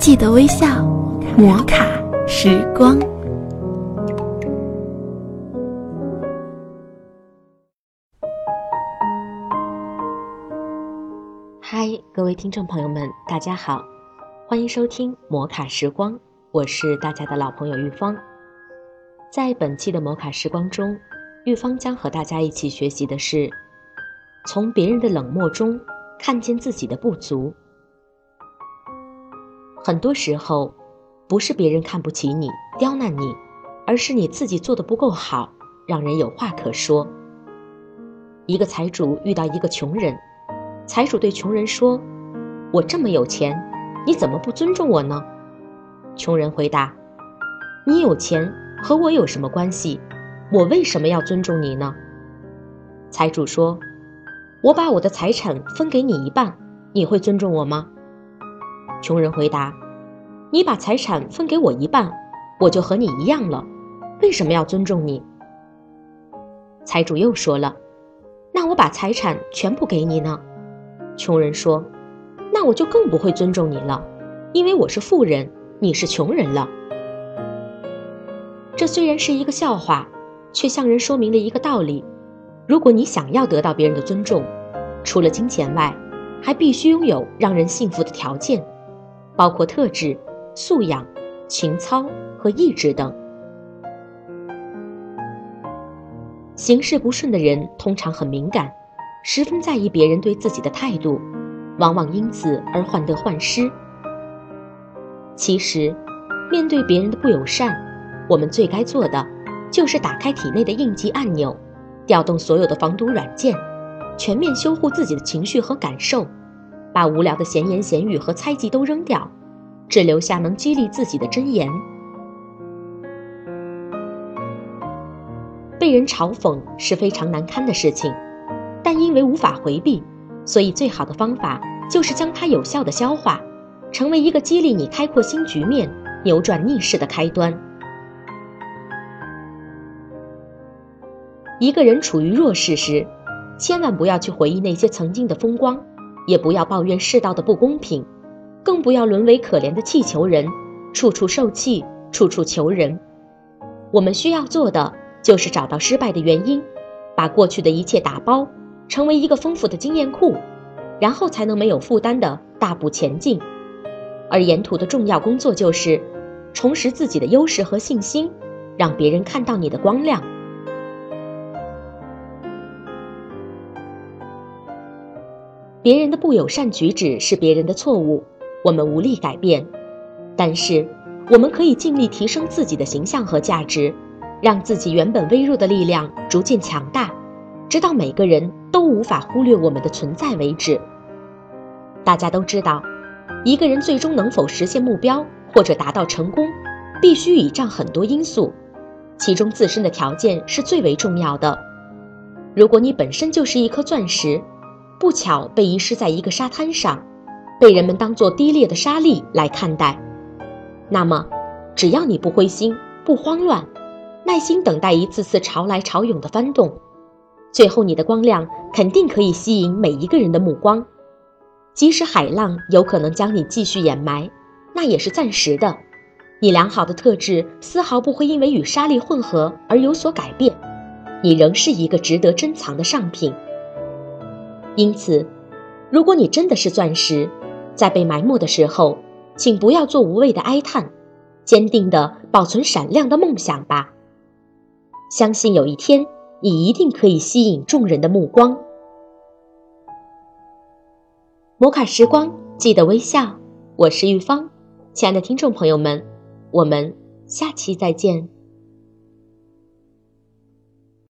记得微笑，摩卡时光。嗨，各位听众朋友们，大家好，欢迎收听摩卡时光，我是大家的老朋友玉芳。在本期的摩卡时光中，玉芳将和大家一起学习的是，从别人的冷漠中看见自己的不足。很多时候，不是别人看不起你、刁难你，而是你自己做的不够好，让人有话可说。一个财主遇到一个穷人，财主对穷人说：“我这么有钱，你怎么不尊重我呢？”穷人回答：“你有钱和我有什么关系？我为什么要尊重你呢？”财主说：“我把我的财产分给你一半，你会尊重我吗？”穷人回答：“你把财产分给我一半，我就和你一样了，为什么要尊重你？”财主又说了：“那我把财产全部给你呢？”穷人说：“那我就更不会尊重你了，因为我是富人，你是穷人了。”这虽然是一个笑话，却向人说明了一个道理：如果你想要得到别人的尊重，除了金钱外，还必须拥有让人信服的条件。包括特质、素养、情操和意志等。行事不顺的人通常很敏感，十分在意别人对自己的态度，往往因此而患得患失。其实，面对别人的不友善，我们最该做的，就是打开体内的应急按钮，调动所有的防毒软件，全面修护自己的情绪和感受。把无聊的闲言闲语和猜忌都扔掉，只留下能激励自己的箴言。被人嘲讽是非常难堪的事情，但因为无法回避，所以最好的方法就是将它有效的消化，成为一个激励你开阔新局面、扭转逆势的开端。一个人处于弱势时，千万不要去回忆那些曾经的风光。也不要抱怨世道的不公平，更不要沦为可怜的气球人，处处受气，处处求人。我们需要做的就是找到失败的原因，把过去的一切打包，成为一个丰富的经验库，然后才能没有负担的大步前进。而沿途的重要工作就是重拾自己的优势和信心，让别人看到你的光亮。别人的不友善举止是别人的错误，我们无力改变，但是我们可以尽力提升自己的形象和价值，让自己原本微弱的力量逐渐强大，直到每个人都无法忽略我们的存在为止。大家都知道，一个人最终能否实现目标或者达到成功，必须倚仗很多因素，其中自身的条件是最为重要的。如果你本身就是一颗钻石，不巧被遗失在一个沙滩上，被人们当作低劣的沙粒来看待。那么，只要你不灰心、不慌乱，耐心等待一次次潮来潮涌的翻动，最后你的光亮肯定可以吸引每一个人的目光。即使海浪有可能将你继续掩埋，那也是暂时的。你良好的特质丝毫不会因为与沙粒混合而有所改变，你仍是一个值得珍藏的上品。因此，如果你真的是钻石，在被埋没的时候，请不要做无谓的哀叹，坚定地保存闪亮的梦想吧。相信有一天，你一定可以吸引众人的目光。摩卡时光，记得微笑。我是玉芳，亲爱的听众朋友们，我们下期再见。